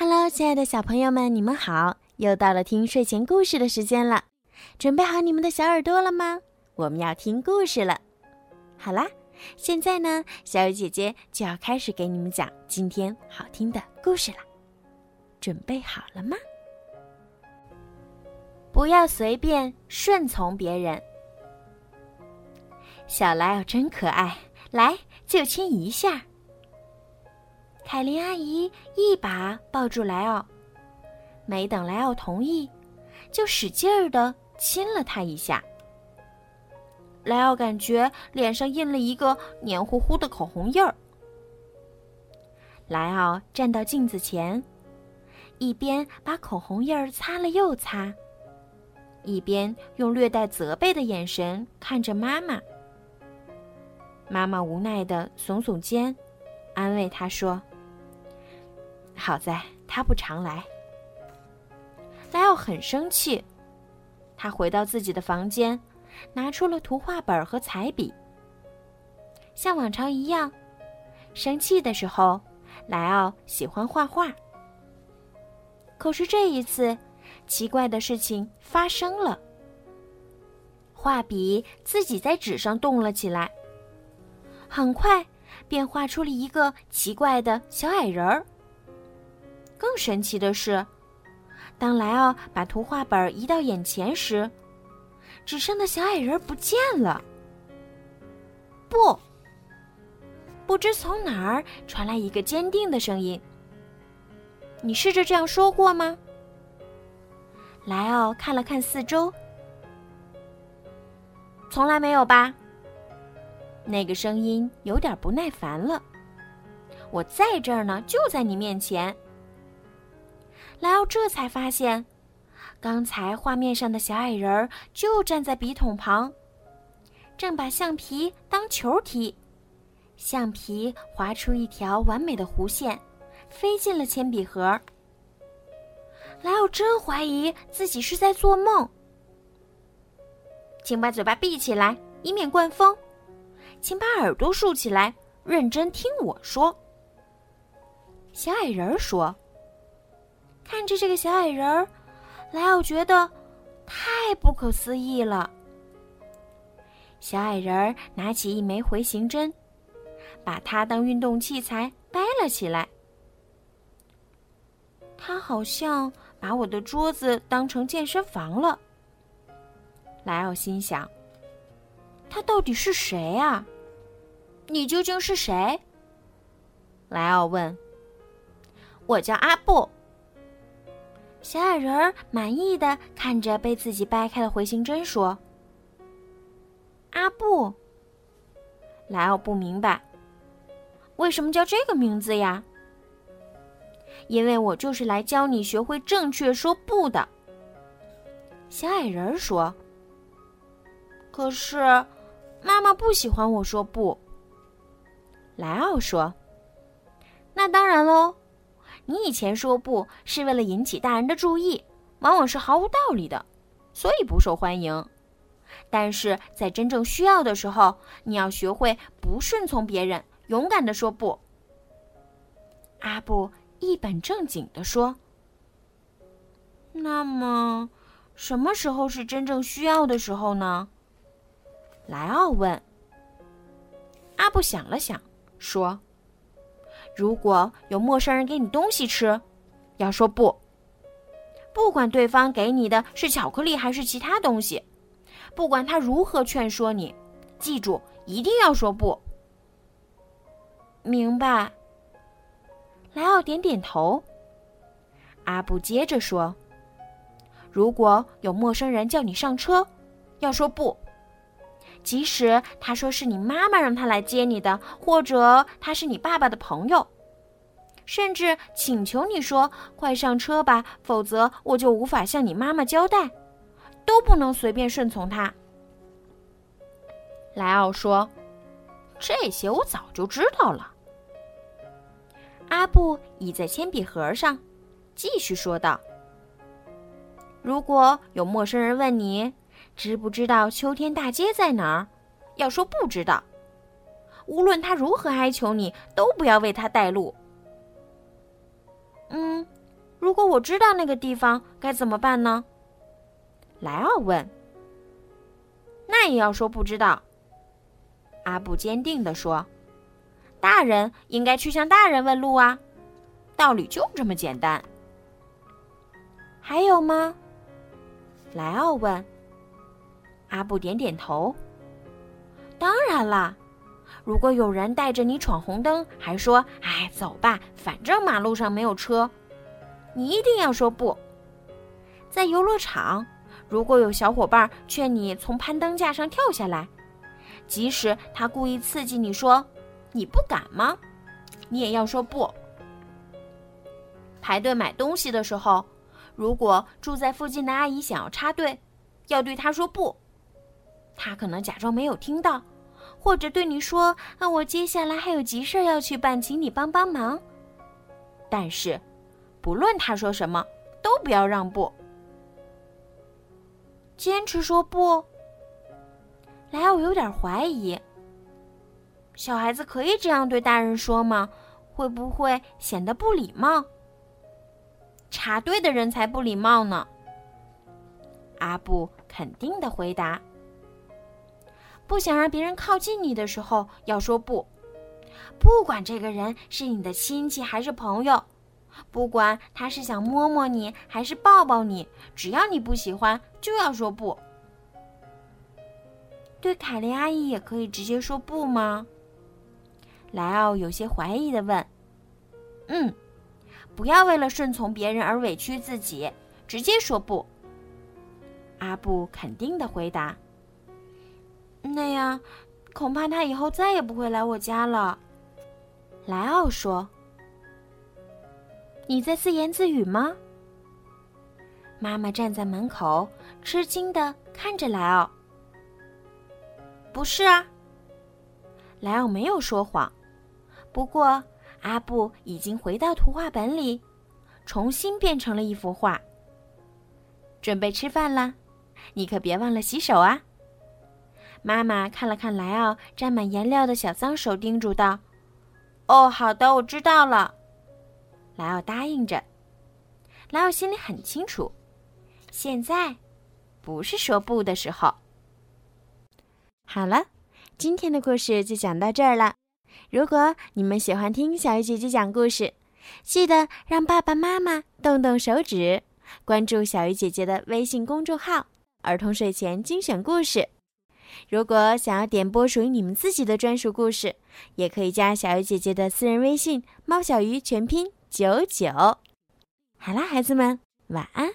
Hello，亲爱的小朋友们，你们好！又到了听睡前故事的时间了，准备好你们的小耳朵了吗？我们要听故事了。好啦，现在呢，小雨姐姐就要开始给你们讲今天好听的故事了。准备好了吗？不要随便顺从别人。小莱奥真可爱，来就亲一下。凯琳阿姨一把抱住莱奥，没等莱奥同意，就使劲儿的亲了他一下。莱奥感觉脸上印了一个黏糊糊的口红印儿。莱奥站到镜子前，一边把口红印儿擦了又擦，一边用略带责备的眼神看着妈妈。妈妈无奈的耸耸肩，安慰他说。好在他不常来。莱奥很生气，他回到自己的房间，拿出了图画本和彩笔。像往常一样，生气的时候，莱奥喜欢画画。可是这一次，奇怪的事情发生了。画笔自己在纸上动了起来，很快便画出了一个奇怪的小矮人儿。更神奇的是，当莱奥把图画本移到眼前时，纸上的小矮人不见了。不，不知从哪儿传来一个坚定的声音：“你试着这样说过吗？”莱奥看了看四周，从来没有吧。那个声音有点不耐烦了。我在这儿呢，就在你面前。莱奥这才发现，刚才画面上的小矮人儿就站在笔筒旁，正把橡皮当球踢，橡皮划出一条完美的弧线，飞进了铅笔盒。莱奥真怀疑自己是在做梦。请把嘴巴闭起来，以免灌风；请把耳朵竖起来，认真听我说。小矮人说。看着这个小矮人儿，莱奥觉得太不可思议了。小矮人儿拿起一枚回形针，把它当运动器材掰了起来。他好像把我的桌子当成健身房了。莱奥心想：“他到底是谁啊？你究竟是谁？”莱奥问。“我叫阿布。”小矮人儿满意的看着被自己掰开的回形针，说：“阿布。”莱奥不明白，为什么叫这个名字呀？因为我就是来教你学会正确说“不”的。小矮人儿说：“可是，妈妈不喜欢我说‘不’。”莱奥说：“那当然喽。”你以前说不是为了引起大人的注意，往往是毫无道理的，所以不受欢迎。但是在真正需要的时候，你要学会不顺从别人，勇敢的说不。阿布一本正经的说：“那么，什么时候是真正需要的时候呢？”莱奥问。阿布想了想，说。如果有陌生人给你东西吃，要说不。不管对方给你的是巧克力还是其他东西，不管他如何劝说你，记住一定要说不。明白。莱奥点点头。阿布接着说：“如果有陌生人叫你上车，要说不，即使他说是你妈妈让他来接你的，或者他是你爸爸的朋友。”甚至请求你说：“快上车吧，否则我就无法向你妈妈交代。”都不能随便顺从他。莱奥说：“这些我早就知道了。”阿布倚在铅笔盒上，继续说道：“如果有陌生人问你知不知道秋天大街在哪儿，要说不知道。无论他如何哀求你，都不要为他带路。”嗯，如果我知道那个地方，该怎么办呢？莱奥问。那也要说不知道。阿布坚定地说：“大人应该去向大人问路啊，道理就这么简单。”还有吗？莱奥问。阿布点点头。当然啦，如果有人带着你闯红灯，还说“哎，走吧，反正马路上没有车”，你一定要说不。在游乐场，如果有小伙伴劝你从攀登架上跳下来，即使他故意刺激你说“你不敢吗”，你也要说不。排队买东西的时候，如果住在附近的阿姨想要插队，要对她说不。他可能假装没有听到，或者对你说：“啊，我接下来还有急事要去办，请你帮帮忙。”但是，不论他说什么，都不要让步，坚持说不。莱奥有点怀疑：小孩子可以这样对大人说吗？会不会显得不礼貌？插队的人才不礼貌呢。阿布肯定的回答。不想让别人靠近你的时候，要说不。不管这个人是你的亲戚还是朋友，不管他是想摸摸你还是抱抱你，只要你不喜欢，就要说不。对凯莉阿姨也可以直接说不吗？莱奥有些怀疑的问。嗯，不要为了顺从别人而委屈自己，直接说不。阿布肯定的回答。那样，恐怕他以后再也不会来我家了。莱奥说：“你在自言自语吗？”妈妈站在门口，吃惊的看着莱奥。“不是啊。”莱奥没有说谎。不过，阿布已经回到图画本里，重新变成了一幅画。准备吃饭了，你可别忘了洗手啊！妈妈看了看莱奥沾满颜料的小脏手，叮嘱道：“哦，好的，我知道了。”莱奥答应着。莱奥心里很清楚，现在不是说不的时候。好了，今天的故事就讲到这儿了。如果你们喜欢听小鱼姐姐讲故事，记得让爸爸妈妈动动手指，关注小鱼姐姐的微信公众号“儿童睡前精选故事”。如果想要点播属于你们自己的专属故事，也可以加小鱼姐姐的私人微信“猫小鱼”全拼九九。好啦，孩子们，晚安。